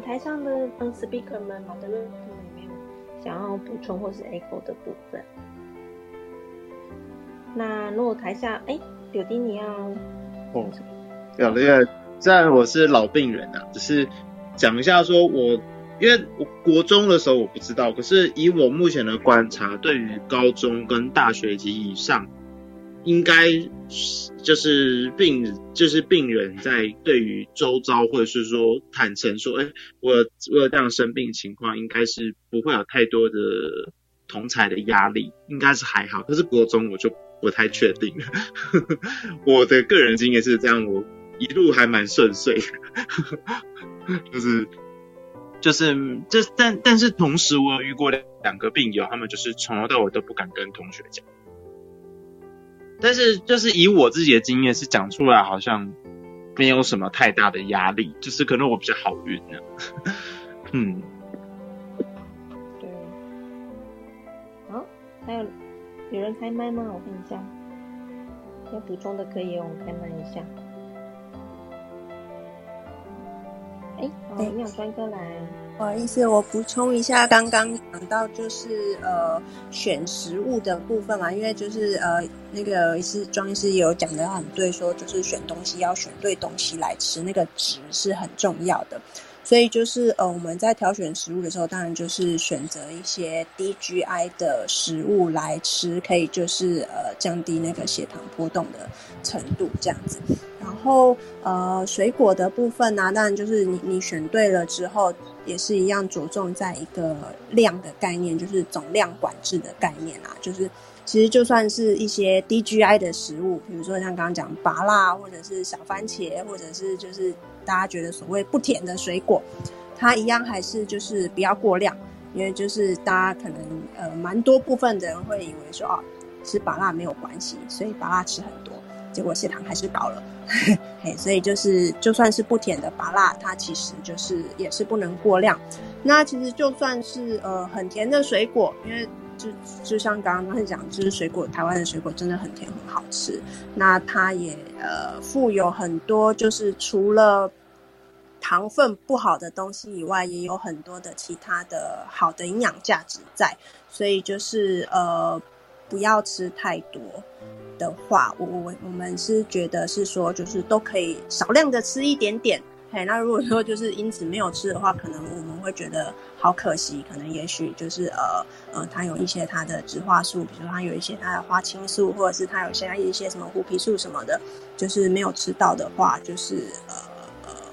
们台上的嗯 speaker 们、马德瑞他们有没有想要补充或是 echo 的部分？那如果台下哎，柳丁你要哦，有的，因为虽然我是老病人啊，只是讲一下说我。因为我国中的时候我不知道，可是以我目前的观察，对于高中跟大学及以上，应该就是病就是病人在对于周遭或者是说坦诚说，哎，我我有这样生病情况，应该是不会有太多的同才的压力，应该是还好。可是国中我就不太确定，我的个人经验是这样，我一路还蛮顺遂，就是。就是，这但但是同时，我有遇过两个病友，他们就是从头到尾都不敢跟同学讲。但是，就是以我自己的经验，是讲出来好像没有什么太大的压力，就是可能我比较好运呢。嗯，对。好，还有有人开麦吗？我看一下，要补充的可以哦，开麦一下。哎，营养专哥来，不好意思，我补充一下，刚刚讲到就是呃选食物的部分嘛，因为就是呃那个是庄医师有讲的很对，说就是选东西要选对东西来吃，那个值是很重要的。所以就是呃，我们在挑选食物的时候，当然就是选择一些低 GI 的食物来吃，可以就是呃降低那个血糖波动的程度这样子。然后呃，水果的部分呢，当然就是你你选对了之后，也是一样着重在一个量的概念，就是总量管制的概念啊。就是其实就算是一些低 GI 的食物，比如说像刚刚讲拔辣，或者是小番茄，或者是就是。大家觉得所谓不甜的水果，它一样还是就是不要过量，因为就是大家可能呃蛮多部分的人会以为说哦吃拔辣没有关系，所以拔辣吃很多，结果血糖还是高了。嘿，所以就是就算是不甜的拔辣，它其实就是也是不能过量。那其实就算是呃很甜的水果，因为就就像刚刚讲，就是水果台湾的水果真的很甜很好吃，那它也呃富有很多就是除了糖分不好的东西以外，也有很多的其他的好的营养价值在，所以就是呃，不要吃太多的话，我我我们是觉得是说，就是都可以少量的吃一点点。嘿，那如果说就是因此没有吃的话，可能我们会觉得好可惜，可能也许就是呃呃，它有一些它的植化素，比如说它有一些它的花青素，或者是它有现在一些什么虎皮素什么的，就是没有吃到的话，就是呃。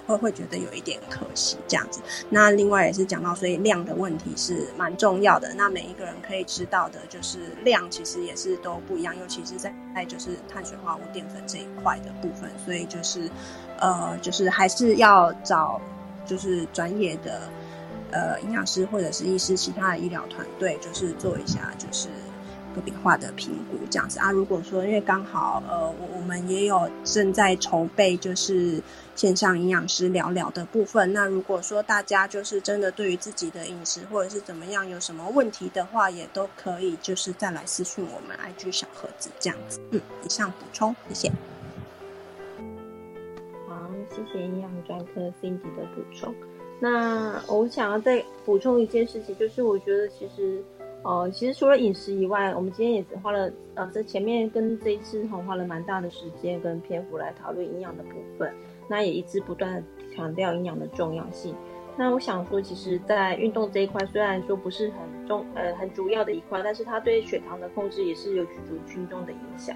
会会觉得有一点可惜这样子。那另外也是讲到，所以量的问题是蛮重要的。那每一个人可以知道的，就是量其实也是都不一样，尤其是在在就是碳水化合物、淀粉这一块的部分。所以就是，呃，就是还是要找就是专业的呃营养师或者是医师，其他的医疗团队，就是做一下就是。个别化的评估这样子啊，如果说因为刚好呃，我我们也有正在筹备就是线上营养师聊聊的部分。那如果说大家就是真的对于自己的饮食或者是怎么样有什么问题的话，也都可以就是再来私讯我们 IG 小盒子这样子。嗯，以上补充，谢谢。好，谢谢营养专科 Cindy 的补充。那我想要再补充一件事情，就是我觉得其实。哦，其实除了饮食以外，我们今天也是花了呃，在前面跟这一次哈花了蛮大的时间跟篇幅来讨论营养的部分，那也一直不断强调营养的重要性。那我想说，其实，在运动这一块，虽然说不是很重呃很主要的一块，但是它对血糖的控制也是有举足轻重的影响。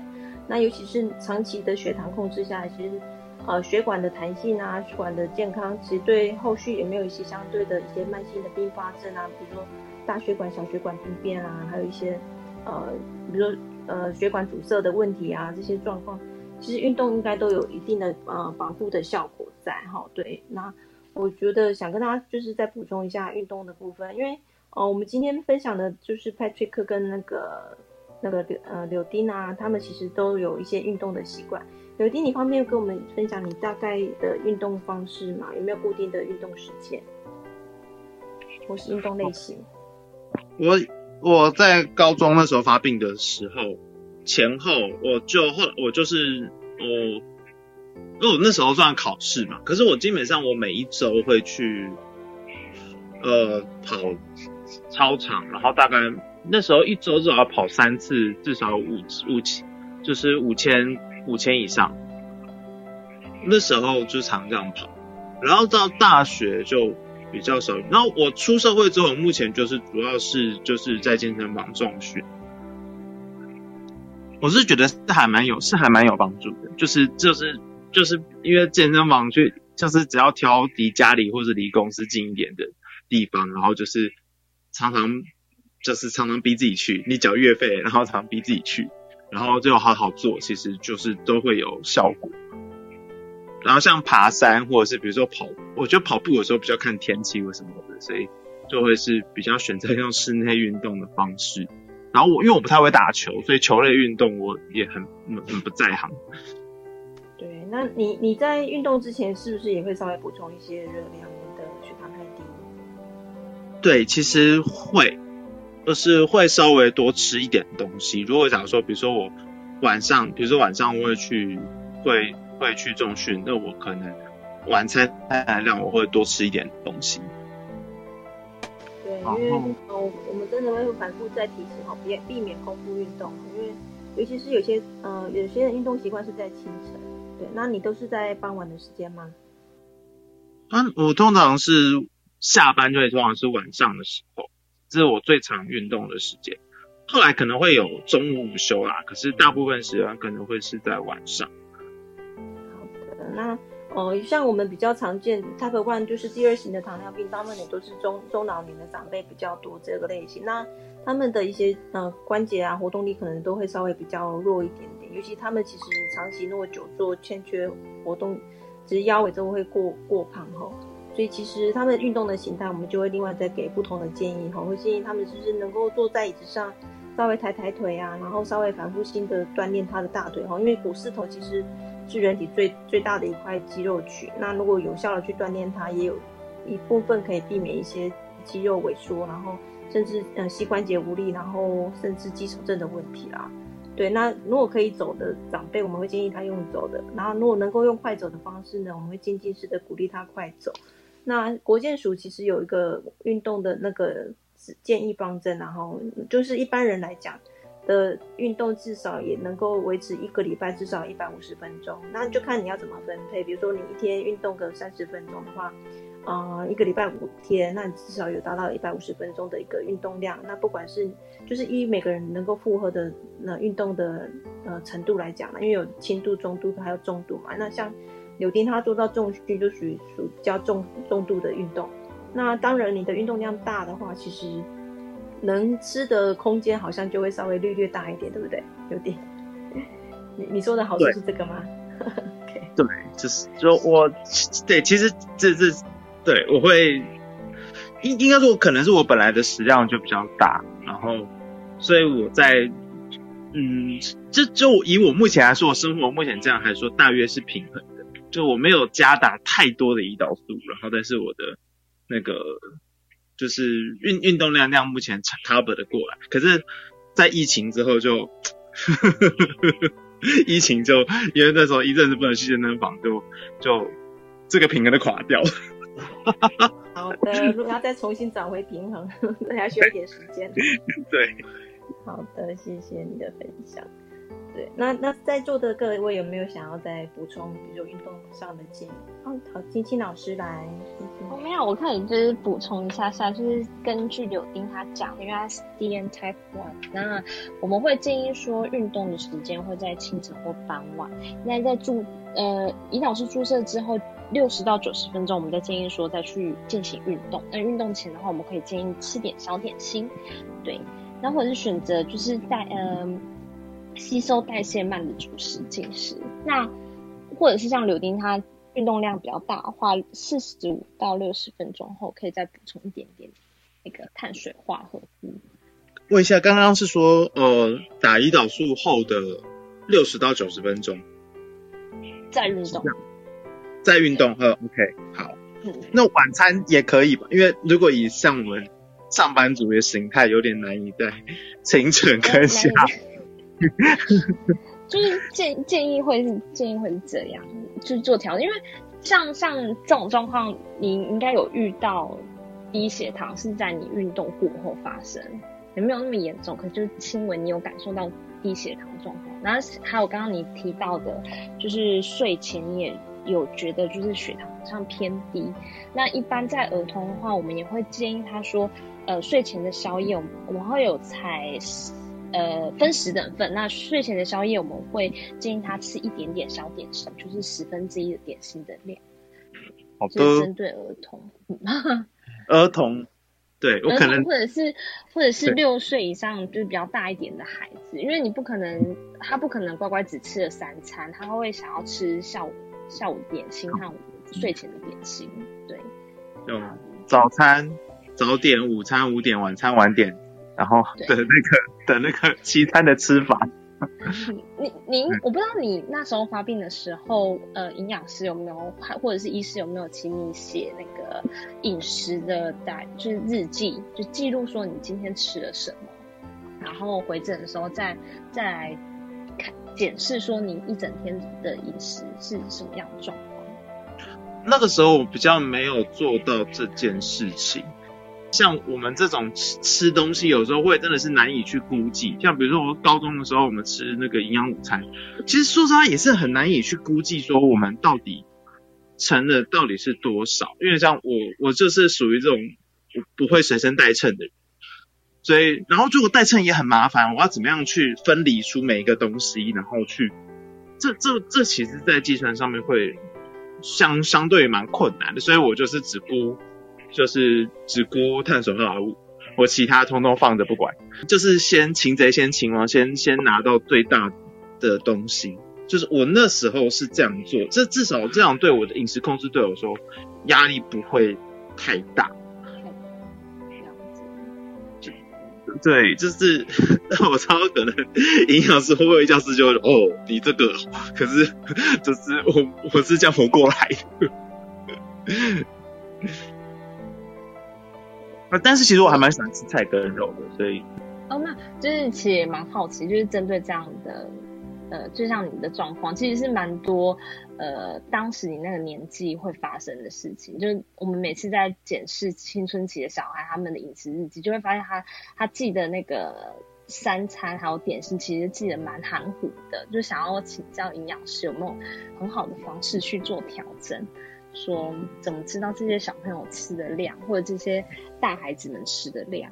那尤其是长期的血糖控制下来，其实呃血管的弹性啊，血管的健康，其实对后续有没有一些相对的一些慢性的并发症啊，比如说。大血管、小血管病变啊，还有一些呃，比如说呃血管阻塞的问题啊，这些状况，其实运动应该都有一定的呃保护的效果在哈。对，那我觉得想跟大家就是再补充一下运动的部分，因为呃我们今天分享的就是 Patrick 跟那个那个柳呃柳丁啊，他们其实都有一些运动的习惯。柳丁，你方便跟我们分享你大概的运动方式吗？有没有固定的运动时间，或是运动类型？我我在高中那时候发病的时候前后，我就后我就是我，因为我那时候算考试嘛，可是我基本上我每一周会去呃跑操场，然后大概那时候一周至少要跑三次，至少五五千，就是五千五千以上。那时候就常这样跑，然后到大学就比较少。然后我出社会之后，目前就是主要是就是在健身房重训。我是觉得是还蛮有，是还蛮有帮助的。就是就是就是因为健身房去，就是只要挑离家里或者离公司近一点的地方，然后就是常常就是常常逼自己去，你缴月费，然后常常逼自己去，然后就好好做，其实就是都会有效果。然后像爬山或者是比如说跑，我觉得跑步有时候比较看天气或什么的，所以就会是比较选择用室内运动的方式。然后我因为我不太会打球，所以球类运动我也很很不在行。对，那你你在运动之前是不是也会稍微补充一些热量？你的血糖太低。对，其实会，就是会稍微多吃一点东西。如果假如说，比如说我晚上，比如说晚上我会去会会去重训，那我可能晚餐量我会多吃一点东西。对因为哦，我们真的会反复在提醒哈，别避免空腹运动，因为尤其是有些呃，有些人运动习惯是在清晨，对，那你都是在傍晚的时间吗？啊，我通常是下班就会，通常是晚上的时候，这是我最常运动的时间。后来可能会有中午午休啦，可是大部分时间可能会是在晚上。那。哦，像我们比较常见 Type One 就是第二型的糖尿病，大部分也都是中中老年的长辈比较多这个类型。那他们的一些呃关节啊活动力可能都会稍微比较弱一点点，尤其他们其实长期如果久坐欠缺活动，其实腰围都会过过胖哈。所以其实他们运动的形态，我们就会另外再给不同的建议哈，会建议他们就是能够坐在椅子上稍微抬抬腿啊，然后稍微反复性的锻炼他的大腿哈，因为股四头其实。是人体最最大的一块肌肉群，那如果有效的去锻炼它，也有一部分可以避免一些肌肉萎缩，然后甚至呃膝关节无力，然后甚至肌少症的问题啦。对，那如果可以走的长辈，我们会建议他用走的；然后如果能够用快走的方式呢，我们会渐进式的鼓励他快走。那国健署其实有一个运动的那个建议方针，然后就是一般人来讲。的运动至少也能够维持一个礼拜至少一百五十分钟，那就看你要怎么分配。比如说你一天运动个三十分钟的话，呃，一个礼拜五天，那你至少有达到一百五十分钟的一个运动量。那不管是就是依每个人能够负荷的那运动的呃程度来讲嘛因为有轻度、中度还有重度嘛。那像柳丁他做到重训就属于属较重重度的运动。那当然你的运动量大的话，其实。能吃的空间好像就会稍微略略大一点，对不对？有点，你你说的好处是这个吗？对，就是就我对，其实这这对我会应应该说，可能是我本来的食量就比较大，然后所以我在嗯，这就以我目前来说，我生活目前这样来说，大约是平衡的，就我没有加打太多的胰岛素，然后但是我的那个。就是运运动量量目前 cover 的过来，可是，在疫情之后就，疫情就因为那时候一阵子不能去健身房，就就这个平衡的垮掉了。好的，如果要再重新找回平衡，那还需要一点时间。对，好的，谢谢你的分享。对，那那在座的各位有没有想要再补充，比如运动上的建议？哦，好，金青老师来。我没有，我可以就是补充一下下，就是根据柳丁他讲，因为他是 D N Type One，那我们会建议说运动的时间会在清晨或傍晚。那在注呃胰岛素注射之后六十到九十分钟，我们再建议说再去进行运动。那运动前的话，我们可以建议吃点小点心，对，然后或者是选择就是在嗯。吸收代谢慢的主食进食，那或者是像柳丁，它运动量比较大的话，四十五到六十分钟后可以再补充一点点那个碳水化合物。问一下，刚刚是说呃打胰岛素后的六十到九十分钟再运动，再运动呵，OK，好，那晚餐也可以吧？因为如果以像我们上班族的形态，有点难以在 清晨跟下。就是建建议会是建议会是这样，就是做调整，因为像像这种状况，你应该有遇到低血糖是在你运动过后发生，也没有那么严重，可就是轻微，你有感受到低血糖状况。然后还有刚刚你提到的，就是睡前也有觉得就是血糖好像偏低。那一般在儿童的话，我们也会建议他说，呃，睡前的宵夜我们会有采呃分十等份。那睡前的宵夜我们会建议他吃一点点小点心，就是十分之一的点心的量。好的，针对儿童。儿童，对我可能或者是或者是六岁以上就是比较大一点的孩子，因为你不可能他不可能乖乖只吃了三餐，他会想要吃下午下午点心和睡前的点心，对，就早餐早点、午餐午点、晚餐晚点，然后的那个 的那个西餐的吃法。您您，我不知道你那时候发病的时候，呃，营养师有没有，或者是医师有没有请你写那个饮食的代，就是日记，就记录说你今天吃了什么，然后回诊的时候再再来看检视说你一整天的饮食是什么样的状况。那个时候我比较没有做到这件事情。像我们这种吃吃东西，有时候会真的是难以去估计。像比如说我高中的时候，我们吃那个营养午餐，其实说实话也是很难以去估计说我们到底称的到底是多少。因为像我，我就是属于这种不会随身带秤的人，所以然后如果带秤也很麻烦，我要怎么样去分离出每一个东西，然后去这这这其实，在计算上面会相相对蛮困难的，所以我就是只估。就是只估碳水化合物，我其他通通放着不管。就是先擒贼先擒王，先先拿到最大的东西。就是我那时候是这样做，这至少这样对我的饮食控制对我说压力不会太大。对，就是 我超可能营养师会不会教师就哦，你这个可是 就是我我是这样活过来的。啊但是其实我还蛮喜欢吃菜跟肉的，所以哦，那就是其实也蛮好奇，就是针对这样的呃，就像你的状况，其实是蛮多呃，当时你那个年纪会发生的事情。就是我们每次在检视青春期的小孩他们的饮食日记，就会发现他他记得那个三餐还有点心，其实记得蛮含糊的。就想要请教营养师有没有很好的方式去做调整。说怎么知道这些小朋友吃的量，或者这些大孩子们吃的量？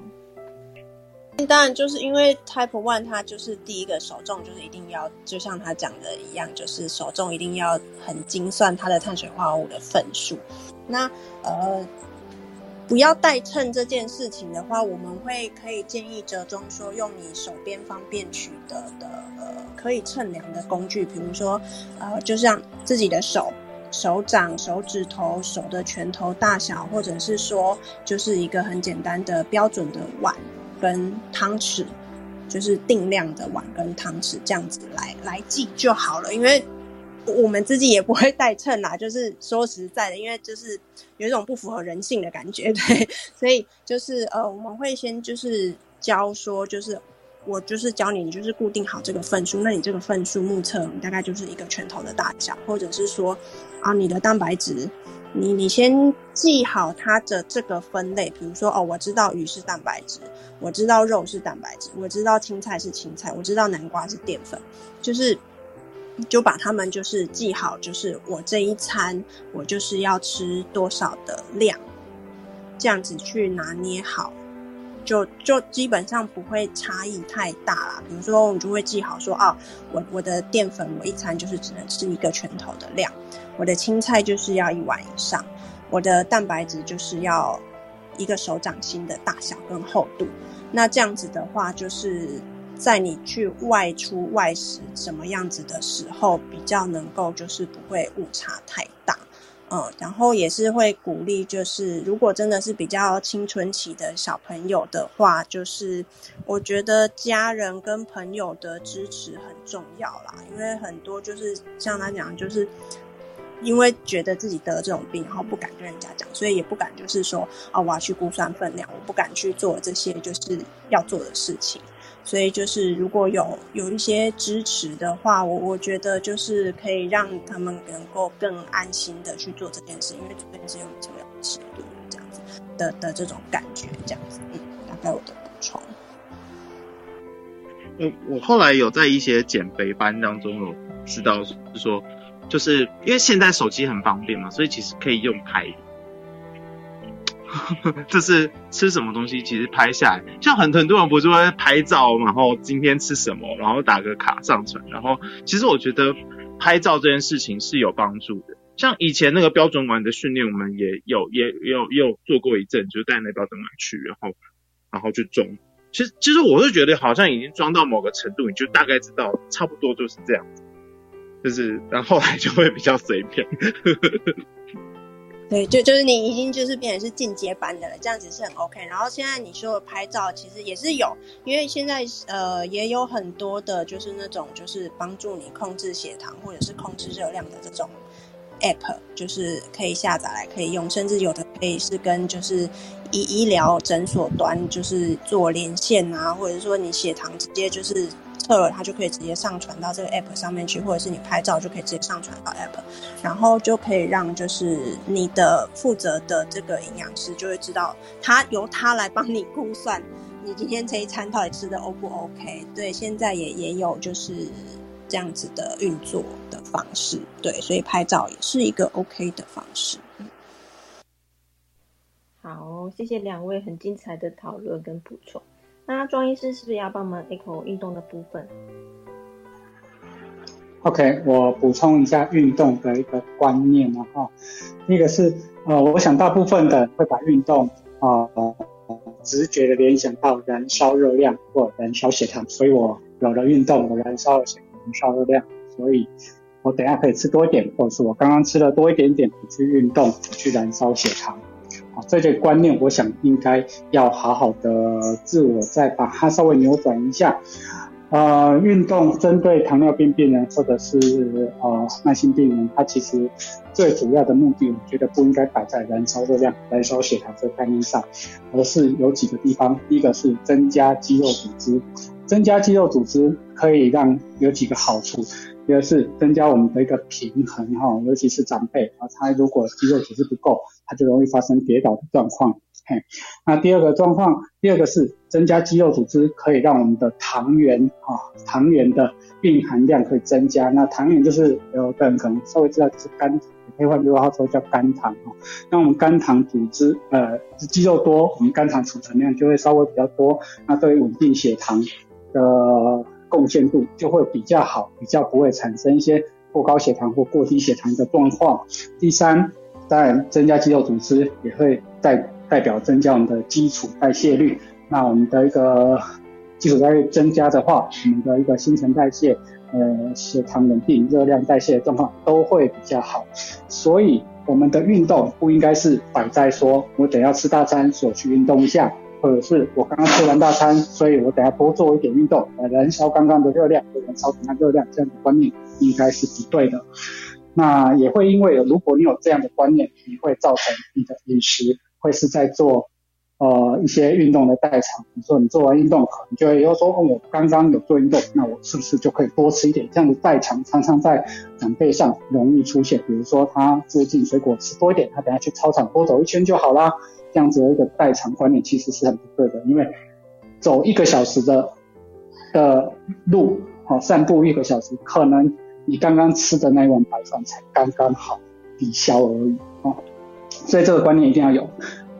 当然，就是因为 Type One 它就是第一个首重，就是一定要就像他讲的一样，就是首重一定要很精算它的碳水化合物的份数。那呃，不要代称这件事情的话，我们会可以建议折中说，用你手边方便取得的呃可以称量的工具，比如说呃，就像自己的手。手掌、手指头、手的拳头大小，或者是说，就是一个很简单的标准的碗跟汤匙，就是定量的碗跟汤匙这样子来来记就好了。因为我们自己也不会带秤啦，就是说实在的，因为就是有一种不符合人性的感觉，对，所以就是呃，我们会先就是教说就是。我就是教你，你就是固定好这个份数，那你这个份数目测大概就是一个拳头的大小，或者是说，啊，你的蛋白质，你你先记好它的这个分类，比如说，哦，我知道鱼是蛋白质，我知道肉是蛋白质，我知道青菜是青菜，我知道南瓜是淀粉，就是就把它们就是记好，就是我这一餐我就是要吃多少的量，这样子去拿捏好。就就基本上不会差异太大啦。比如说，我们就会记好说，啊，我我的淀粉我一餐就是只能吃一个拳头的量，我的青菜就是要一碗以上，我的蛋白质就是要一个手掌心的大小跟厚度。那这样子的话，就是在你去外出外食什么样子的时候，比较能够就是不会误差太大。嗯，然后也是会鼓励，就是如果真的是比较青春期的小朋友的话，就是我觉得家人跟朋友的支持很重要啦。因为很多就是像他讲，就是因为觉得自己得这种病，然后不敢跟人家讲，所以也不敢就是说啊，我要去估算分量，我不敢去做这些就是要做的事情。所以就是如果有有一些支持的话，我我觉得就是可以让他们能够更安心的去做这件事，因为这件事有这个尺度这样子。的的这种感觉，这样子，嗯，大概我的补充。我我后来有在一些减肥班当中有知道，是说，就是因为现在手机很方便嘛，所以其实可以用拍，就是吃什么东西，其实拍下来，像很很多人不是会拍照，然后今天吃什么，然后打个卡上传，然后其实我觉得拍照这件事情是有帮助的。像以前那个标准馆的训练，我们也有也有也有做过一阵，就带那标准馆去，然后然后去装。其实其实我是觉得好像已经装到某个程度，你就大概知道差不多就是这样子，就是然后来就会比较随便。对，就就是你已经就是变成是进阶版的了，这样子是很 OK。然后现在你说的拍照其实也是有，因为现在呃也有很多的就是那种就是帮助你控制血糖或者是控制热量的这种。app 就是可以下载来可以用，甚至有的可以是跟就是医医疗诊所端就是做连线啊，或者说你血糖直接就是测了，它就可以直接上传到这个 app 上面去，或者是你拍照就可以直接上传到 app，然后就可以让就是你的负责的这个营养师就会知道，他由他来帮你估算你今天这一餐到底吃的 O 不 OK？对，现在也也有就是。这样子的运作的方式，对，所以拍照也是一个 OK 的方式。好，谢谢两位很精彩的讨论跟补充。那庄医师是不是要帮忙 echo 运动的部分？OK，我补充一下运动的一个观念啊，哈，一个是呃，我想大部分的会把运动啊直觉的联想到燃烧热量或燃烧血糖，所以我有了运动，我燃烧了血。燃烧热量，所以我等下可以吃多一点，或者是我刚刚吃了多一点点，去运动去燃烧血糖。好，这些观念我想应该要好好的自我再把它稍微扭转一下。呃，运动针对糖尿病病人或者是呃慢性病人，它其实最主要的目的，我觉得不应该摆在燃烧热量、燃烧血糖这概念上，而是有几个地方，第一个是增加肌肉组织。增加肌肉组织可以让有几个好处，一个是增加我们的一个平衡哈，尤其是长辈啊，他如果肌肉组织不够，他就容易发生跌倒的状况。嘿，那第二个状况，第二个是增加肌肉组织可以让我们的糖原啊，糖原的蕴含量可以增加。那糖原就是有的人可能稍微知道就是肝，可以换句话说叫肝糖哦。那我们肝糖组织呃肌肉多，我们肝糖储存量就会稍微比较多，那对于稳定血糖。的贡献度就会比较好，比较不会产生一些过高血糖或过低血糖的状况。第三，当然增加肌肉组织也会代代表增加我们的基础代谢率。那我们的一个基础代谢增加的话，我们的一个新陈代谢、呃血糖稳定、热量代谢的状况都会比较好。所以我们的运动不应该是摆在说我等要吃大餐，所去运动一下。或者是我刚刚吃完大餐，所以我等下多做一点运动来燃烧刚刚的热量，燃烧其他热量，这样的观念应该是不对的。那也会因为如果你有这样的观念，你会造成你的饮食会是在做呃一些运动的代偿。比如说你做完运动，可能就会又说哦，我刚刚有做运动，那我是不是就可以多吃一点？这样的代偿常常在长辈上容易出现。比如说他最近水果吃多一点，他等下去操场多走一圈就好啦。这样子的一个代偿观念其实是很不对的，因为走一个小时的的路，哦，散步一个小时，可能你刚刚吃的那一碗白饭才刚刚好抵消而已，哦，所以这个观念一定要有。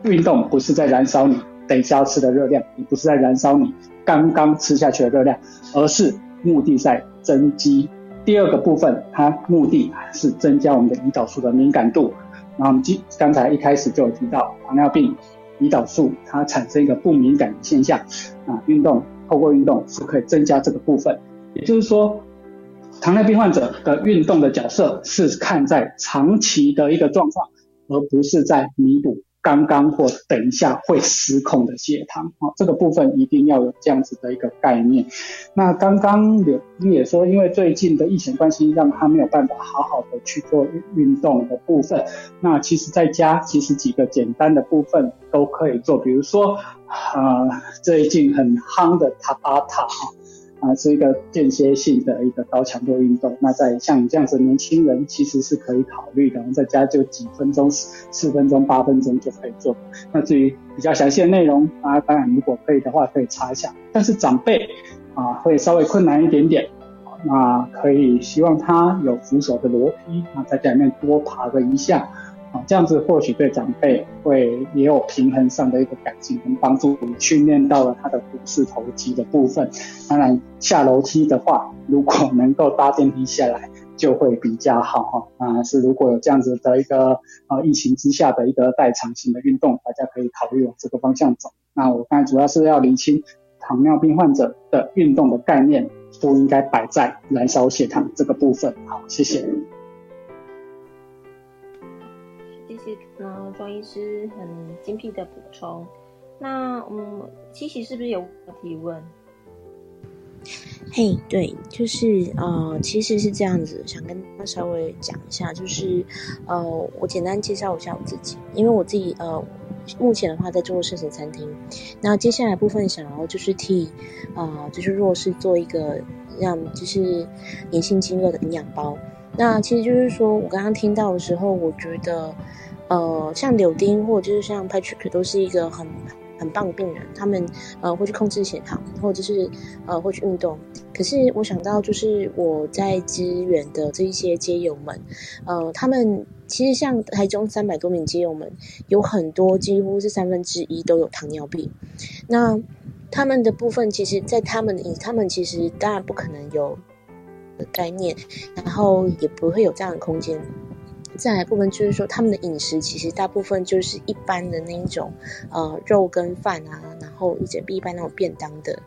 运动不是在燃烧你等一下要吃的热量，也不是在燃烧你刚刚吃下去的热量，而是目的在增肌。第二个部分，它目的是增加我们的胰岛素的敏感度。那我们刚刚才一开始就有提到糖尿病胰岛素它产生一个不敏感的现象啊，运动透过运动是可以增加这个部分，也就是说，糖尿病患者的运动的角色是看在长期的一个状况，而不是在弥补。刚刚或等一下会失控的血糖，啊，这个部分一定要有这样子的一个概念。那刚刚有你也说，因为最近的疫情关系，让他没有办法好好的去做运动的部分。那其实在家，其实几个简单的部分都可以做，比如说，呃，最近很夯的塔巴塔，哈，啊，是一个间歇性的一个高强度运动。那在像你这样子的年轻人，其实是可以考虑的，在家就几分钟、四分钟、八分钟就可以做。那至于比较详细的内容啊，当然如果可以的话，可以查一下。但是长辈啊，会稍微困难一点点。那可以希望他有扶手的楼梯，那在家里面多爬个一下。啊，这样子或许对长辈会也有平衡上的一个改进跟帮助，训练到了他的股四头肌的部分。当然下楼梯的话，如果能够搭电梯下来，就会比较好哈。啊，是如果有这样子的一个呃疫情之下的一个代偿型的运动，大家可以考虑往这个方向走。那我刚才主要是要厘清糖尿病患者的运动的概念，不应该摆在燃烧血糖这个部分。好，谢谢。谢嗯，庄医师很精辟的补充。那嗯，七喜是不是有提问？嘿，对，就是呃，其实是这样子，想跟他稍微讲一下，就是呃，我简单介绍一下我自己，因为我自己呃，目前的话在做圣神餐厅，那接下来部分想要就是替啊，就是弱势做一个让就是年轻饥饿的营养包。那其实就是说我刚刚听到的时候，我觉得。呃，像柳丁或者就是像 Patrick 都是一个很很棒的病人，他们呃会去控制血糖，或者是呃会去运动。可是我想到就是我在支援的这一些街友们，呃，他们其实像台中三百多名街友们，有很多几乎是三分之一都有糖尿病。那他们的部分，其实，在他们的他们其实当然不可能有概念，然后也不会有这样的空间。再来部分就是说，他们的饮食其实大部分就是一般的那一种，呃，肉跟饭啊，然后一整一般那种便当的。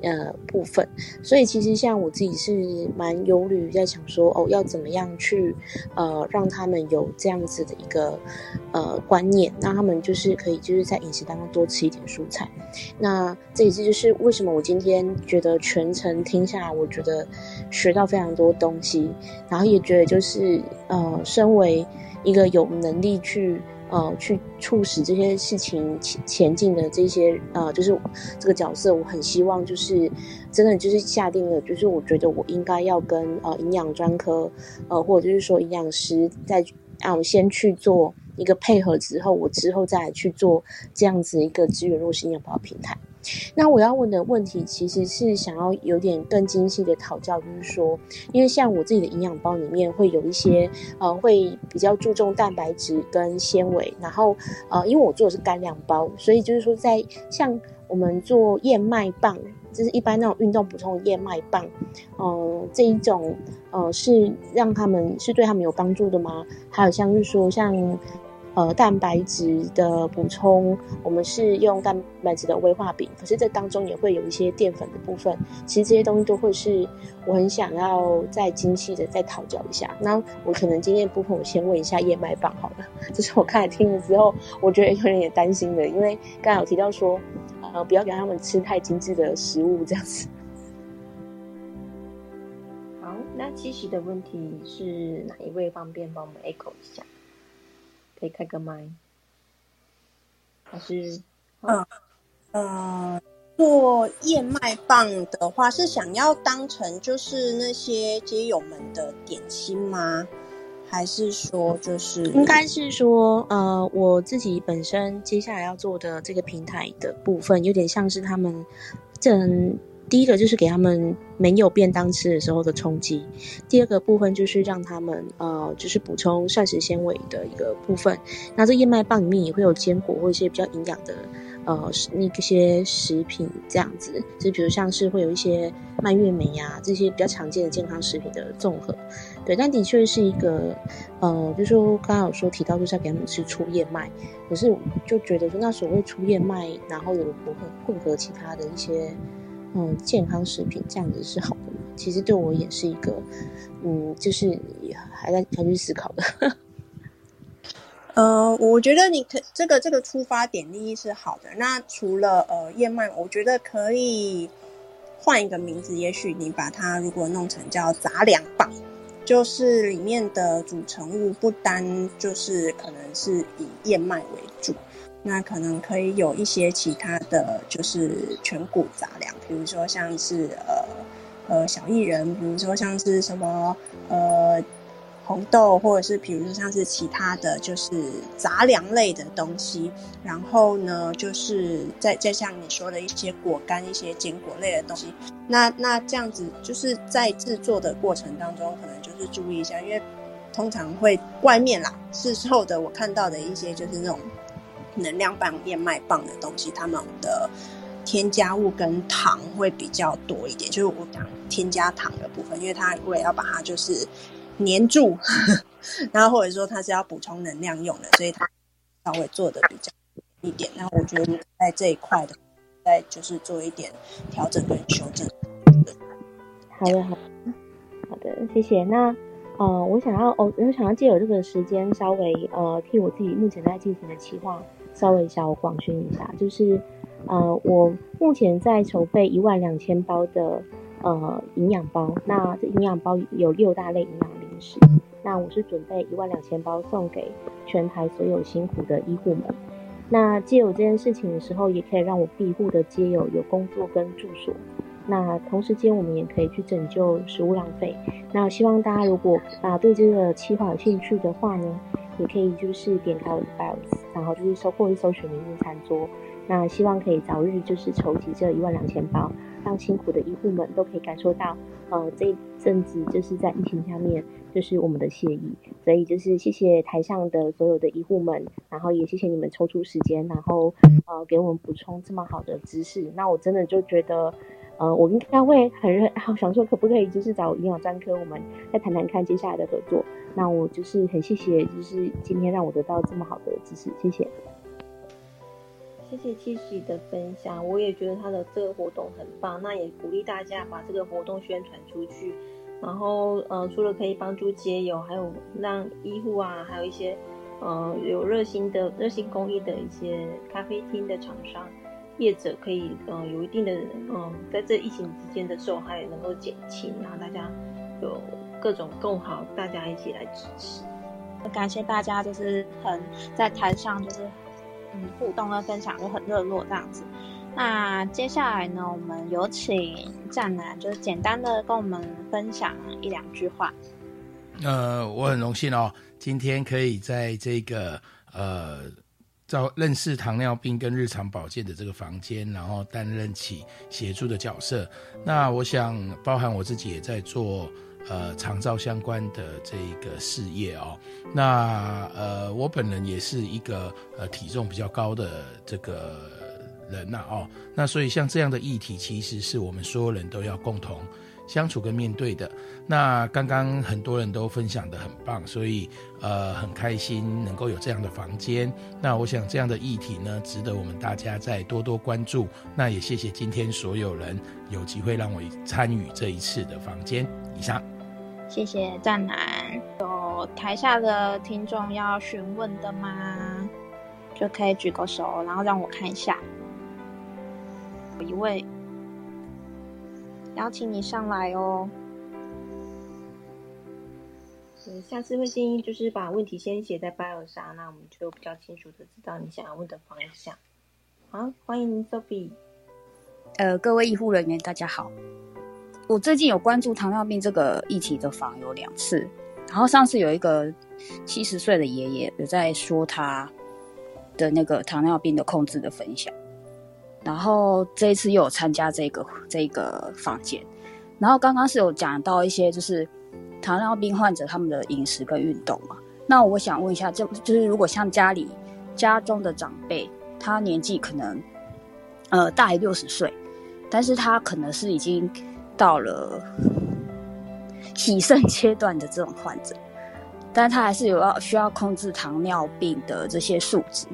呃，部分，所以其实像我自己是蛮忧虑，在想说哦，要怎么样去呃让他们有这样子的一个呃观念，让他们就是可以就是在饮食当中多吃一点蔬菜。那这也是就是为什么我今天觉得全程听下来，我觉得学到非常多东西，然后也觉得就是呃，身为一个有能力去。呃，去促使这些事情前前进的这些呃，就是这个角色，我很希望就是真的就是下定了，就是我觉得我应该要跟呃营养专科呃，或者就是说营养师在啊，我先去做一个配合之后，我之后再来去做这样子一个资源弱势营养保平台。那我要问的问题其实是想要有点更精细的讨教，就是说，因为像我自己的营养包里面会有一些呃，会比较注重蛋白质跟纤维，然后呃，因为我做的是干粮包，所以就是说在像我们做燕麦棒，就是一般那种运动补充的燕麦棒，嗯，这一种呃是让他们是对他们有帮助的吗？还有像是说像。呃，蛋白质的补充，我们是用蛋白质的威化饼，可是这当中也会有一些淀粉的部分。其实这些东西都会是我很想要再精细的再讨教一下。那我可能今天部分我先问一下燕麦棒好了，这是我刚才听了之后，我觉得有点担心的，因为刚才有提到说，呃，不要给他们吃太精致的食物这样子。好，那七喜的问题是哪一位方便帮我们 echo 一下？可以开个麦，还是嗯呃，做燕麦棒的话，是想要当成就是那些街友们的点心吗？还是说就是应该是说呃，我自己本身接下来要做的这个平台的部分，有点像是他们正。第一个就是给他们没有便当吃的时候的冲击，第二个部分就是让他们呃，就是补充膳食纤维的一个部分。那这燕麦棒里面也会有坚果或一些比较营养的呃那些食品这样子，就比如像是会有一些蔓越莓呀这些比较常见的健康食品的综合。对，但的确是一个呃，就是说刚刚有说提到就是要给他们吃粗燕麦，可是就觉得说那所谓粗燕麦，然后有混混合其他的一些。嗯，健康食品这样子是好的吗？其实对我也是一个，嗯，就是还在还去思考的。呃，我觉得你可这个这个出发点利益是好的。那除了呃燕麦，我觉得可以换一个名字，也许你把它如果弄成叫杂粮棒，就是里面的组成物不单就是可能是以燕麦为主。那可能可以有一些其他的就是全谷杂粮，比如说像是呃呃小薏仁，比如说像是什么呃。红豆，或者是比如说像是其他的就是杂粮类的东西，然后呢，就是再再像你说的一些果干、一些坚果类的东西，那那这样子就是在制作的过程当中，可能就是注意一下，因为通常会外面啦市售的我看到的一些就是那种能量棒、燕麦棒的东西，他们的添加物跟糖会比较多一点，就是我讲添加糖的部分，因为它为了要把它就是。黏住，然后或者说它是要补充能量用的，所以它稍微做的比较一点。那我觉得在这一块的，再就是做一点调整跟修正。好的，好的，好的，谢谢。那呃，我想要哦，我想要借有这个时间，稍微呃，替我自己目前在进行的企划稍微小广宣一下，就是呃，我目前在筹备一万两千包的呃营养包，那这营养包有六大类营养零食。那我是准备一万两千包送给全台所有辛苦的医护们。那借有这件事情的时候，也可以让我庇护的街友有工作跟住所。那同时间，我们也可以去拯救食物浪费。那希望大家如果啊对这个计划有兴趣的话呢，也可以就是点开我的 bios，然后就是搜或者搜寻明日餐桌。那希望可以早日就是筹集这一万两千包，让辛苦的医护们都可以感受到，呃，这一阵子就是在疫情下面，就是我们的谢意。所以就是谢谢台上的所有的医护们，然后也谢谢你们抽出时间，然后呃给我们补充这么好的知识。那我真的就觉得，呃，我应该会很好 想说，可不可以就是找营养专科，我们再谈谈看接下来的合作。那我就是很谢谢，就是今天让我得到这么好的知识，谢谢。谢谢七喜的分享，我也觉得他的这个活动很棒，那也鼓励大家把这个活动宣传出去。然后，呃，除了可以帮助街友，还有让医护啊，还有一些呃有热心的热心公益的一些咖啡厅的厂商业者，可以呃有一定的嗯，在这疫情之间的受害能够减轻，然后大家有各种更好，大家一起来支持。感谢大家，就是很在台上就是。嗯，互动跟分享就很热络这样子。那接下来呢，我们有请战男，就是简单的跟我们分享一两句话。呃，我很荣幸哦，今天可以在这个呃，在认识糖尿病跟日常保健的这个房间，然后担任起协助的角色。那我想，包含我自己也在做。呃，长照相关的这个事业哦，那呃，我本人也是一个呃体重比较高的这个人呐哦，那所以像这样的议题，其实是我们所有人都要共同相处跟面对的。那刚刚很多人都分享的很棒，所以呃很开心能够有这样的房间。那我想这样的议题呢，值得我们大家再多多关注。那也谢谢今天所有人有机会让我参与这一次的房间。以上。谢谢战男，有台下的听众要询问的吗？就可以举个手，然后让我看一下。有一位，邀请你上来哦。嗯，下次会建议就是把问题先写在 bio 上，那我们就比较清楚的知道你想要问的方向。好，欢迎 Sophie。呃，各位医护人员，大家好。我最近有关注糖尿病这个议题的访有两次，然后上次有一个七十岁的爷爷有在说他的那个糖尿病的控制的分享，然后这一次又有参加这个这个房间，然后刚刚是有讲到一些就是糖尿病患者他们的饮食跟运动嘛，那我想问一下，就就是如果像家里家中的长辈，他年纪可能呃大于六十岁，但是他可能是已经到了 洗肾阶段的这种患者，但他还是有要需要控制糖尿病的这些数值。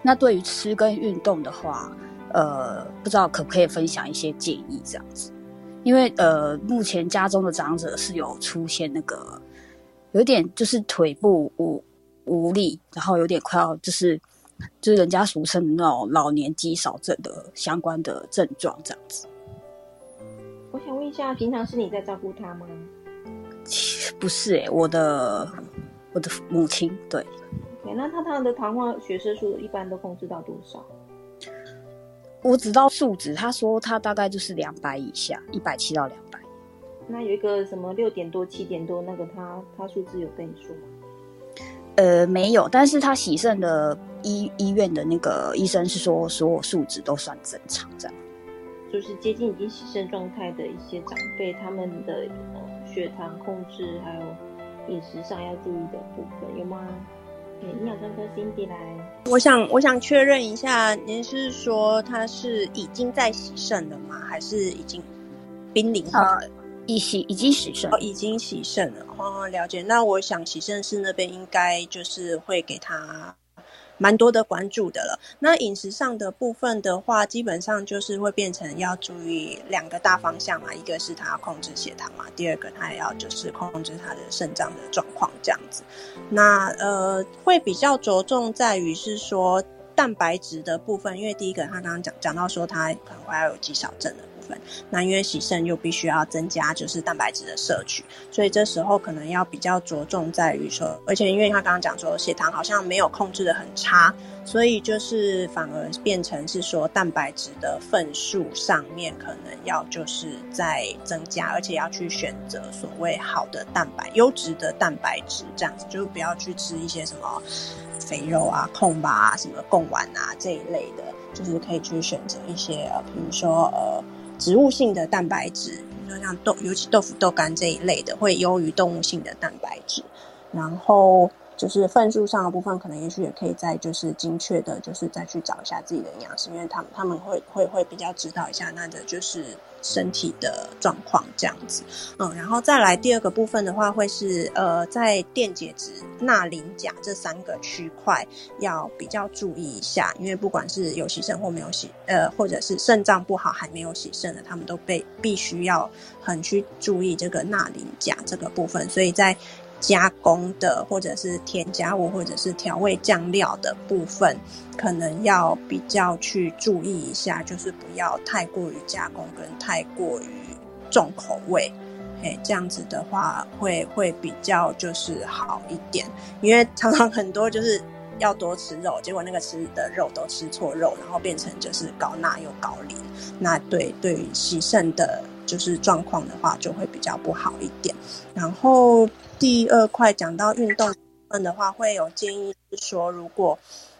那对于吃跟运动的话，呃，不知道可不可以分享一些建议这样子？因为呃，目前家中的长者是有出现那个有点就是腿部无无力，然后有点快要就是就是人家俗称的那种老年肌少症的相关的症状这样子。我想问一下，平常是你在照顾他吗？不是哎，我的我的母亲对。那他他的糖化血色素一般都控制到多少？我只知道数值，他说他大概就是两百以下，一百七到两百。那有一个什么六点多、七点多，那个他他数字有跟你说吗？呃，没有，但是他喜肾的医医院的那个医生是说，所有数值都算正常，这样。就是接近已经喜肾状态的一些长辈，他们的呃血糖控制还有饮食上要注意的部分有吗？对，你有跟哥 Cindy 来。我想，我想确认一下，您是说他是已经在洗肾了吗？还是已经濒临？呃，已洗已经洗肾，哦，已经洗肾了。哦，了解。那我想洗肾室那边应该就是会给他。蛮多的关注的了。那饮食上的部分的话，基本上就是会变成要注意两个大方向嘛，一个是他要控制血糖嘛，第二个他也要就是控制他的肾脏的状况这样子。那呃，会比较着重在于是说蛋白质的部分，因为第一个他刚刚讲讲到说他可能会要有肌少症的。那因为洗肾又必须要增加就是蛋白质的摄取，所以这时候可能要比较着重在于说，而且因为他刚刚讲说血糖好像没有控制的很差，所以就是反而变成是说蛋白质的份数上面可能要就是在增加，而且要去选择所谓好的蛋白、优质的蛋白质这样子，就是不要去吃一些什么肥肉啊、控吧、什么贡丸啊这一类的，就是可以去选择一些呃，比如说呃。植物性的蛋白质，比如说像豆，尤其豆腐、豆干这一类的，会优于动物性的蛋白质。然后就是份数上的部分，可能也许也可以再就是精确的，就是再去找一下自己的营养师，因为他们他们会会会比较指导一下那个就是。身体的状况这样子，嗯，然后再来第二个部分的话，会是呃，在电解质、钠、磷、钾这三个区块要比较注意一下，因为不管是有洗肾或没有洗，呃，或者是肾脏不好还没有洗肾的，他们都被必须要很去注意这个钠、磷、钾这个部分，所以在。加工的或者是添加物或者是调味酱料的部分，可能要比较去注意一下，就是不要太过于加工跟太过于重口味，哎，这样子的话会会比较就是好一点，因为常常很多就是要多吃肉，结果那个吃的肉都吃错肉，然后变成就是高钠又高磷，那对对于洗肾的就是状况的话就会较不好一点，然后。第二块讲到运动的话，会有建议是说，如果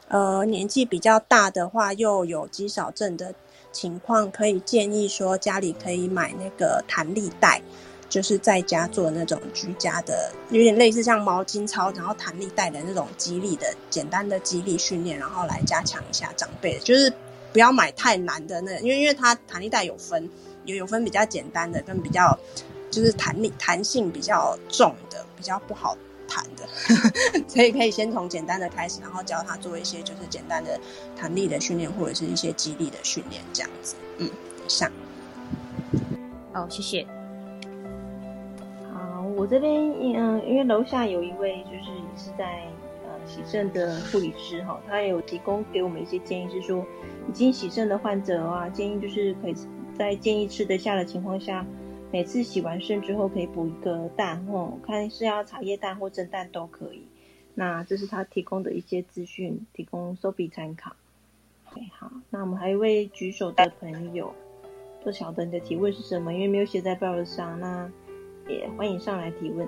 呃年纪比较大的话，又有肌少症的情况，可以建议说家里可以买那个弹力带，就是在家做那种居家的，有点类似像毛巾操，然后弹力带的那种激励的简单的激励训练，然后来加强一下长辈，就是不要买太难的那，因为因为它弹力带有分，有有分比较简单的跟比较。就是弹力弹性比较重的，比较不好弹的，所以可以先从简单的开始，然后教他做一些就是简单的弹力的训练，或者是一些肌力的训练，这样子。嗯，上。好，谢谢。好，我这边嗯，因为楼下有一位就是也是在呃洗肾的护理师哈，他有提供给我们一些建议，是说已经洗肾的患者啊，建议就是可以在建议吃得下的情况下。每次洗完肾之后可以补一个蛋哦，看是要茶叶蛋或蒸蛋都可以。那这是他提供的一些资讯，提供 Sophie 参考。好，那我们还有一位举手的朋友，不晓得你的提问是什么，因为没有写在报上，那也欢迎上来提问。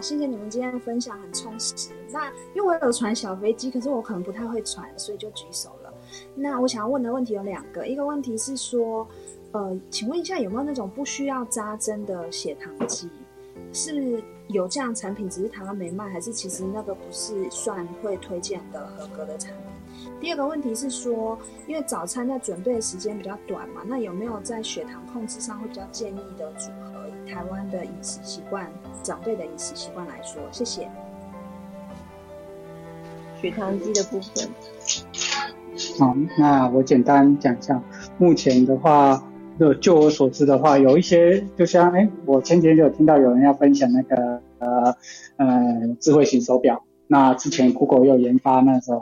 谢谢你们今天的分享，很充实。那因为我有传小飞机，可是我可能不太会传，所以就举手了。那我想要问的问题有两个，一个问题是说。呃，请问一下有没有那种不需要扎针的血糖机？是有这样产品，只是台湾没卖，还是其实那个不是算会推荐的合格的产品？第二个问题是说，因为早餐在准备的时间比较短嘛，那有没有在血糖控制上会比较建议的组合？以台湾的饮食习惯、长辈的饮食习惯来说，谢谢。血糖机的部分。好，那我简单讲一下，目前的话。就就我所知的话，有一些就像哎，我前几天就有听到有人要分享那个呃呃智慧型手表，那之前 Google 又研发那种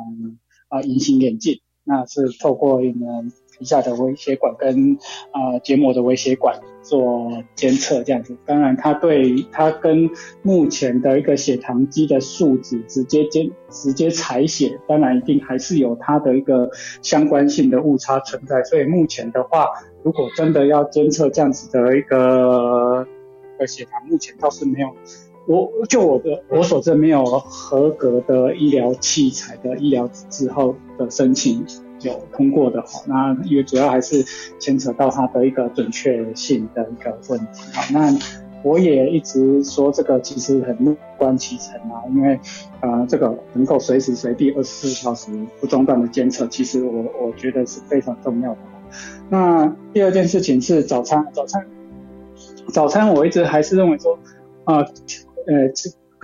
啊隐形眼镜，那是透过你们皮下的微血管跟啊结膜的微血管做监测这样子。当然，它对它跟目前的一个血糖机的数值直接监直接采血，当然一定还是有它的一个相关性的误差存在。所以目前的话。如果真的要监测这样子的一个呃血糖目前倒是没有，我就我的我所知没有合格的医疗器材的医疗之后的申请有通过的哈。那因为主要还是牵扯到它的一个准确性的一个问题好，那我也一直说这个其实很乐观其成啊，因为呃这个能够随时随地二十四小时不中断的监测，其实我我觉得是非常重要的。那第二件事情是早餐，早餐，早餐我一直还是认为说，啊，呃，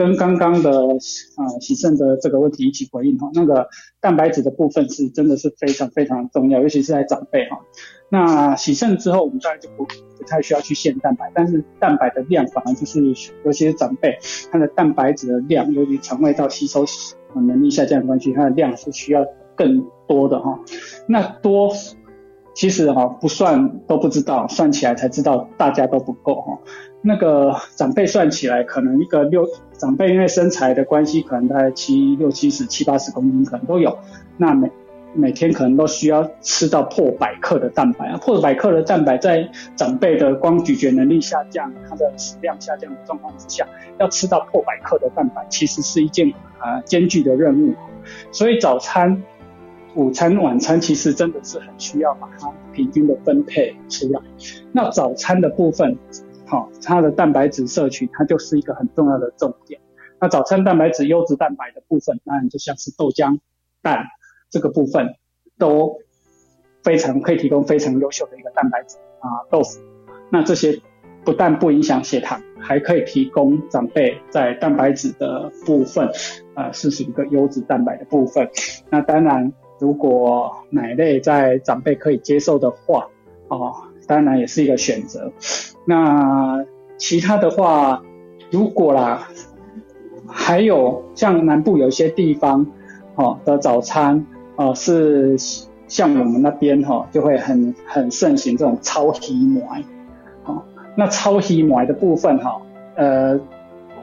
跟刚刚的啊喜肾的这个问题一起回应哈，那个蛋白质的部分是真的是非常非常重要，尤其是在长辈哈。那洗肾之后，我们当然就不不太需要去限蛋白，但是蛋白的量反而就是，尤其是长辈，他的蛋白质的量，由于肠胃道吸收能力下降的关系，它的量是需要更多的哈。那多。其实哈不算都不知道，算起来才知道大家都不够哈。那个长辈算起来，可能一个六长辈因为身材的关系，可能大概七六七十七八十公斤可能都有。那每每天可能都需要吃到破百克的蛋白啊，破百克的蛋白在长辈的光咀嚼能力下降、它的食量下降的状况之下，要吃到破百克的蛋白，其实是一件啊艰巨的任务。所以早餐。午餐、晚餐其实真的是很需要把它平均的分配出来。那早餐的部分，好，它的蛋白质摄取，它就是一个很重要的重点。那早餐蛋白质、优质蛋白的部分，当然就像是豆浆、蛋这个部分，都非常可以提供非常优秀的一个蛋白质啊，豆腐。那这些不但不影响血糖，还可以提供长辈在蛋白质的部分，呃，是属于一个优质蛋白的部分。那当然。如果奶类在长辈可以接受的话，哦，当然也是一个选择。那其他的话，如果啦，还有像南部有些地方，哦的早餐，哦是像我们那边哈，就会很很盛行这种超稀麦，哦，那超稀麦的部分哈，呃，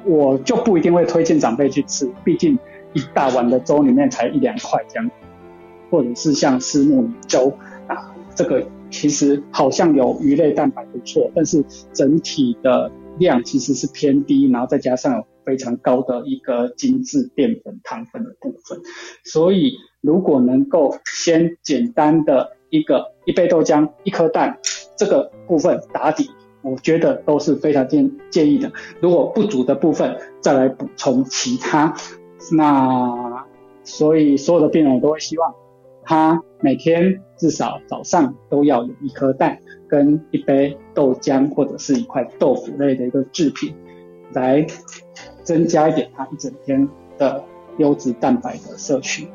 我就不一定会推荐长辈去吃，毕竟一大碗的粥里面才一两块这样。或者是像丝木粥啊，这个其实好像有鱼类蛋白不错，但是整体的量其实是偏低，然后再加上有非常高的一个精致淀粉糖分的部分，所以如果能够先简单的一个一杯豆浆一颗蛋这个部分打底，我觉得都是非常建建议的。如果不足的部分再来补充其他，那所以所有的病人我都会希望。他每天至少早上都要有一颗蛋跟一杯豆浆或者是一块豆腐类的一个制品，来增加一点他一整天的优质蛋白的摄取。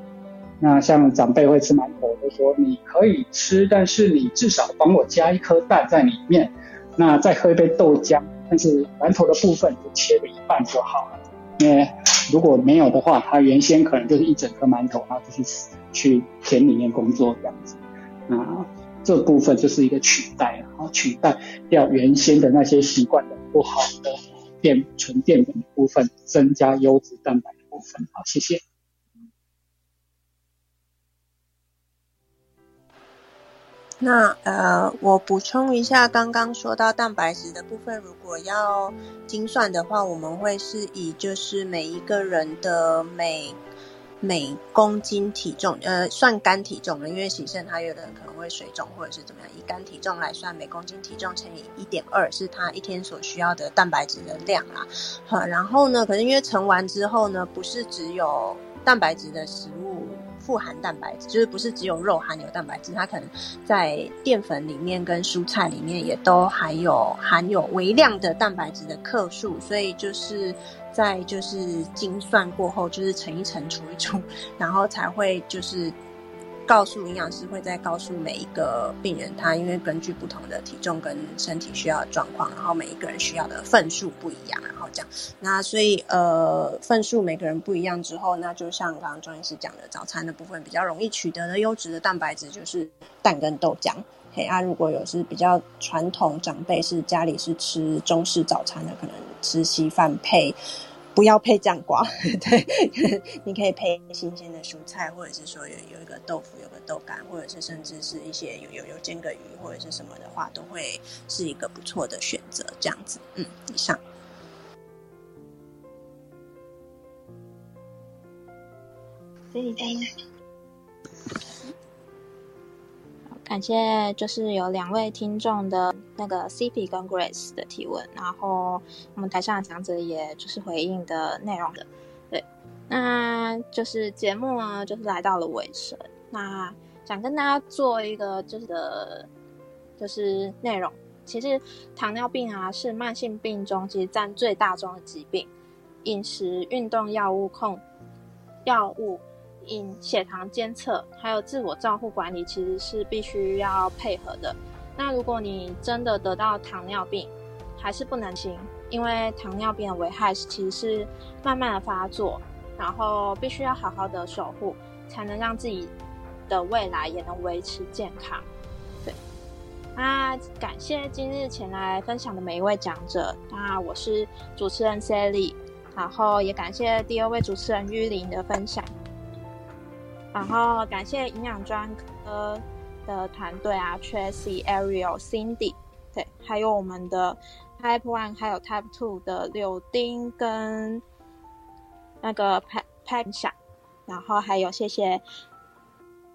那像长辈会吃馒头，就说你可以吃，但是你至少帮我加一颗蛋在里面，那再喝一杯豆浆，但是馒头的部分就切了一半就好了。因为如果没有的话，他原先可能就是一整颗馒头，然后就是去田里面工作这样子。那这部分就是一个取代，然后取代掉原先的那些习惯的不好的淀纯淀粉的部分，增加优质蛋白的部分。好，谢谢。那呃，我补充一下，刚刚说到蛋白质的部分，如果要精算的话，我们会是以就是每一个人的每每公斤体重，呃，算干体重了，因为喜肾他有的人可能会水肿或者是怎么样，以干体重来算，每公斤体重乘以一点二，是他一天所需要的蛋白质的量啦。好，然后呢，可是因为盛完之后呢，不是只有蛋白质的食物。富含蛋白质，就是不是只有肉含有蛋白质，它可能在淀粉里面跟蔬菜里面也都含有含有微量的蛋白质的克数，所以就是在就是精算过后，就是乘一乘除一除，然后才会就是。告诉营养师会再告诉每一个病人，他因为根据不同的体重跟身体需要的状况，然后每一个人需要的份数不一样，然后这样，那所以呃份数每个人不一样之后，那就像刚刚庄医师讲的，早餐的部分比较容易取得的优质的蛋白质就是蛋跟豆浆。嘿啊，如果有是比较传统长辈是家里是吃中式早餐的，可能吃稀饭配。不要配酱瓜，对，你可以配新鲜的蔬菜，或者是说有有一个豆腐，有个豆干，或者是甚至是一些有有有煎个鱼或者是什么的话，都会是一个不错的选择。这样子，嗯，以上。所以在感谢，就是有两位听众的那个 CP 跟 Grace 的提问，然后我们台上的讲者也就是回应的内容的，对，那就是节目呢，就是来到了尾声，那想跟大家做一个就是的，就是内容，其实糖尿病啊是慢性病中其实占最大宗的疾病，饮食、运动、药物控药物。饮血糖监测还有自我照护管理，其实是必须要配合的。那如果你真的得到糖尿病，还是不能停，因为糖尿病的危害其实是慢慢的发作，然后必须要好好的守护，才能让自己的未来也能维持健康。对，那感谢今日前来分享的每一位讲者。那我是主持人 Sally，然后也感谢第二位主持人玉玲的分享。然后感谢营养专科的团队啊，Tracy、Ariel、Cindy，对，还有我们的 Type One 还有 Type Two 的柳丁跟那个 Pat Pat 然后还有谢谢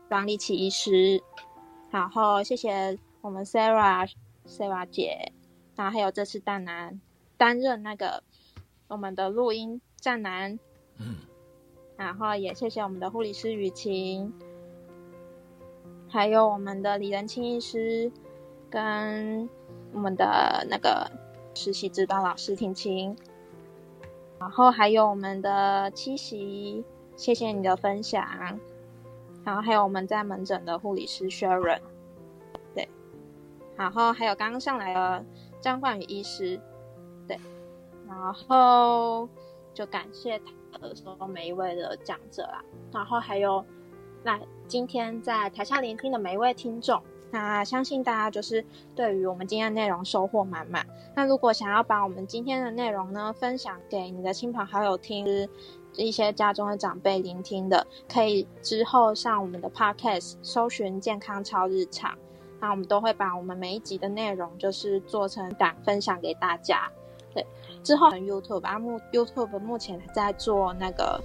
王立奇医师，然后谢谢我们 Sarah Sarah 姐，然后还有这次蛋男担任那个我们的录音站男，嗯。然后也谢谢我们的护理师雨晴，还有我们的李仁清医师，跟我们的那个实习指导老师婷婷，然后还有我们的七喜，谢谢你的分享，然后还有我们在门诊的护理师 Sharon，对，然后还有刚刚上来的张冠宇医师，对，然后就感谢他。的时候，每一位的讲者啦，然后还有那今天在台下聆听的每一位听众，那相信大家就是对于我们今天的内容收获满满。那如果想要把我们今天的内容呢分享给你的亲朋好友听，一些家中的长辈聆听的，可以之后上我们的 podcast 搜寻健康超日常，那我们都会把我们每一集的内容就是做成档分享给大家。之后 YouTube 啊，目 YouTube 目前在做那个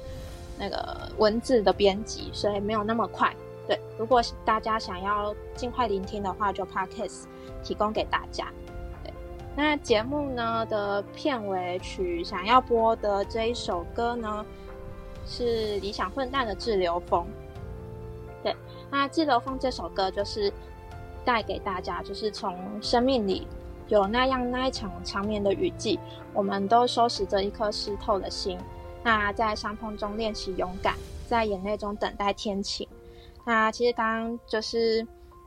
那个文字的编辑，所以没有那么快。对，如果大家想要尽快聆听的话，就 Podcast 提供给大家。对，那节目呢的片尾曲想要播的这一首歌呢，是理想混蛋的《滞留风》。对，那《滞留风》这首歌就是带给大家，就是从生命里。有那样那一场长绵的雨季，我们都收拾着一颗湿透的心。那在伤痛中练习勇敢，在眼泪中等待天晴。那其实刚刚就是，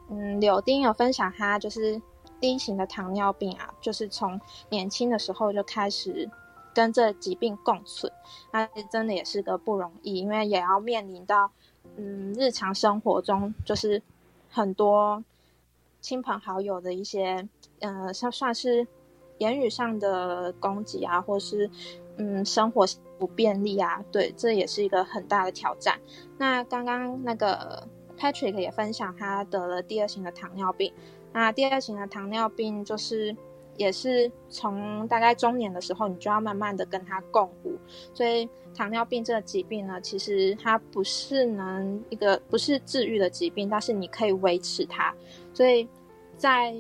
嗯，柳丁有分享他就是第一型的糖尿病啊，就是从年轻的时候就开始跟这疾病共存。那真的也是个不容易，因为也要面临到，嗯，日常生活中就是很多亲朋好友的一些。嗯，像算是言语上的攻击啊，或是嗯生活不便利啊，对，这也是一个很大的挑战。那刚刚那个 Patrick 也分享，他得了第二型的糖尿病。那第二型的糖尿病就是也是从大概中年的时候，你就要慢慢的跟他共舞。所以糖尿病这个疾病呢，其实它不是能一个不是治愈的疾病，但是你可以维持它。所以在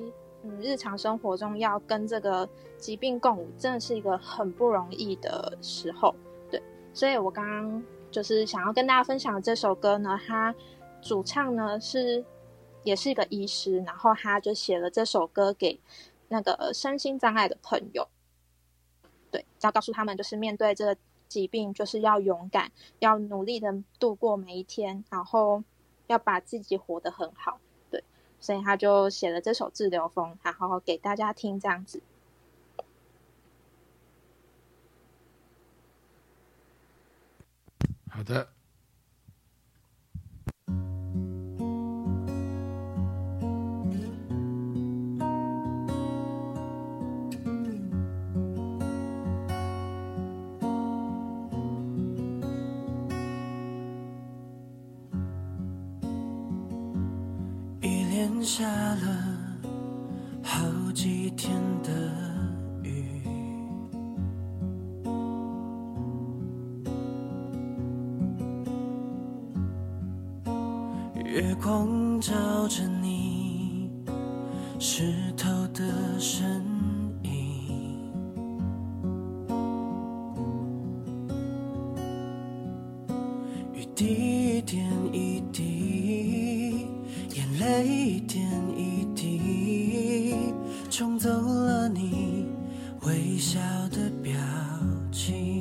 嗯，日常生活中要跟这个疾病共舞，真的是一个很不容易的时候。对，所以我刚刚就是想要跟大家分享这首歌呢，它主唱呢是也是一个医师，然后他就写了这首歌给那个身心障碍的朋友，对，要告诉他们，就是面对这个疾病，就是要勇敢，要努力的度过每一天，然后要把自己活得很好。所以他就写了这首《自留风》，然后给大家听这样子。好的。天下了好几天的雨月光照着你湿透的身影雨滴一点一滴眼泪一点一滴冲走了你微笑的表情。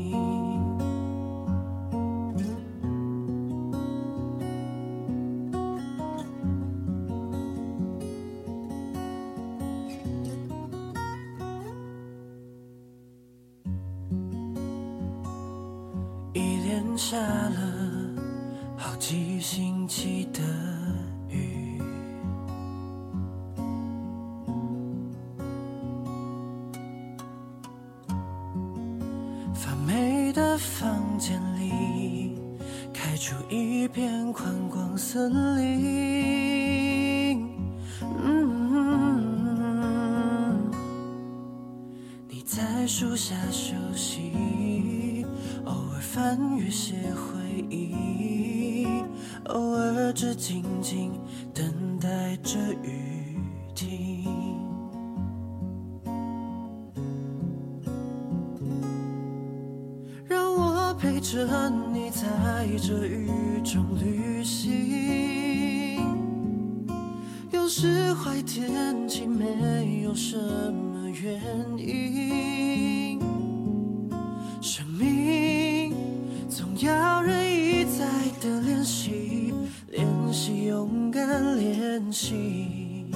前行，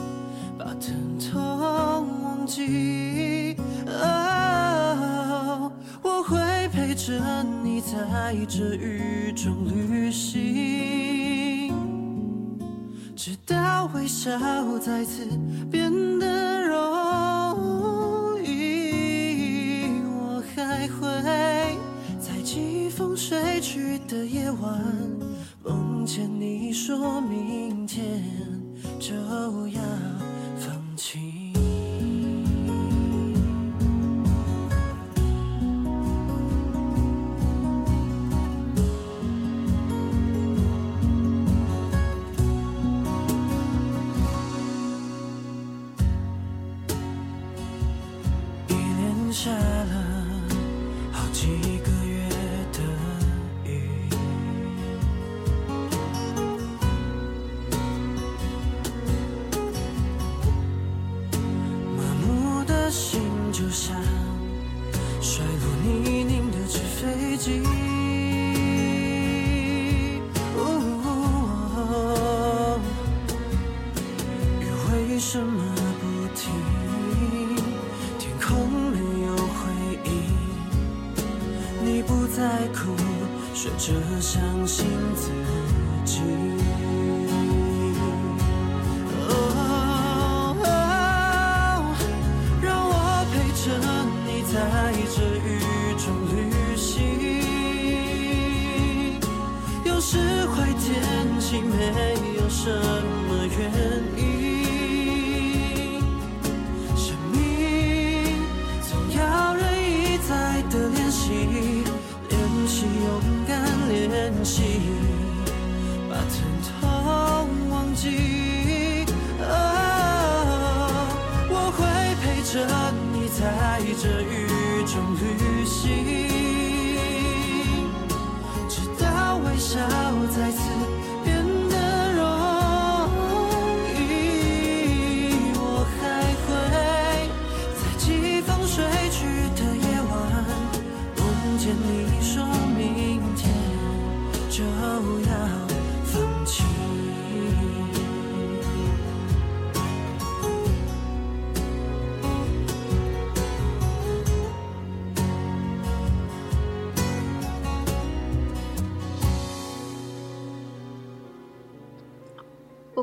把疼痛忘记。我会陪着你在这雨中旅行，直到微笑再次变得容易。我还会在疾风吹去的夜晚，梦见你说明。就这样。这雨中旅行，有时坏天气，没有什么原因。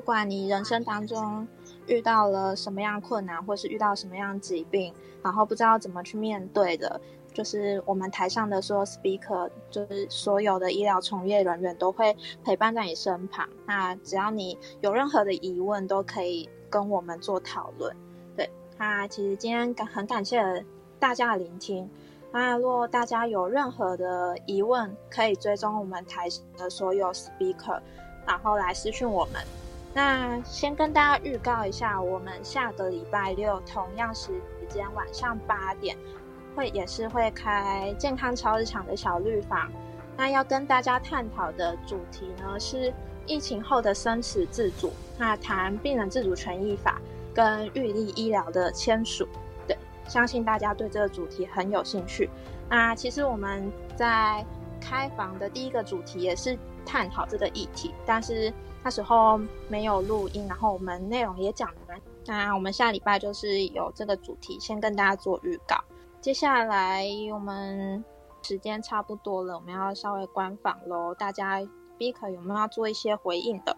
不管你人生当中遇到了什么样困难，或是遇到什么样疾病，然后不知道怎么去面对的，就是我们台上的所有 speaker 就是所有的医疗从业人员都会陪伴在你身旁，那只要你有任何的疑问都可以跟我们做讨论。对，那其实今天感很感谢大家的聆听，那若大家有任何的疑问，可以追踪我们台的所有 speaker，然后来私讯我们。那先跟大家预告一下，我们下个礼拜六同样时间晚上八点。会也是会开健康超日常的小绿房，那要跟大家探讨的主题呢是疫情后的生死自主，那谈病人自主权益法跟预立医疗的签署，对，相信大家对这个主题很有兴趣。那其实我们在开房的第一个主题也是探讨这个议题，但是那时候没有录音，然后我们内容也讲了。那我们下礼拜就是有这个主题，先跟大家做预告。接下来我们时间差不多了，我们要稍微关访喽。大家 b 可有没有要做一些回应的？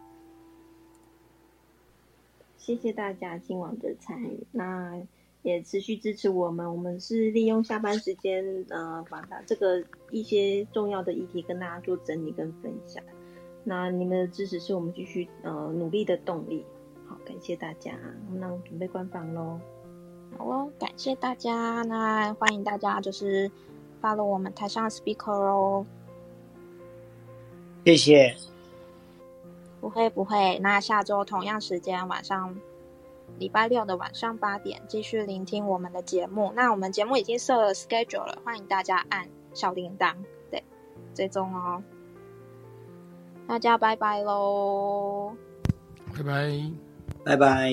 谢谢大家今晚的参与，那也持续支持我们。我们是利用下班时间，呃，把它这个一些重要的议题跟大家做整理跟分享。那你们的支持是我们继续呃努力的动力。好，感谢大家，那我准备关房喽。好哦，感谢大家。那欢迎大家就是发了我们台上 speaker 哦。谢谢。不会不会，那下周同样时间晚上，礼拜六的晚上八点继续聆听我们的节目。那我们节目已经设了 schedule 了，欢迎大家按小铃铛，对，追踪哦。大家拜拜喽。拜拜。拜拜。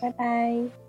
拜拜。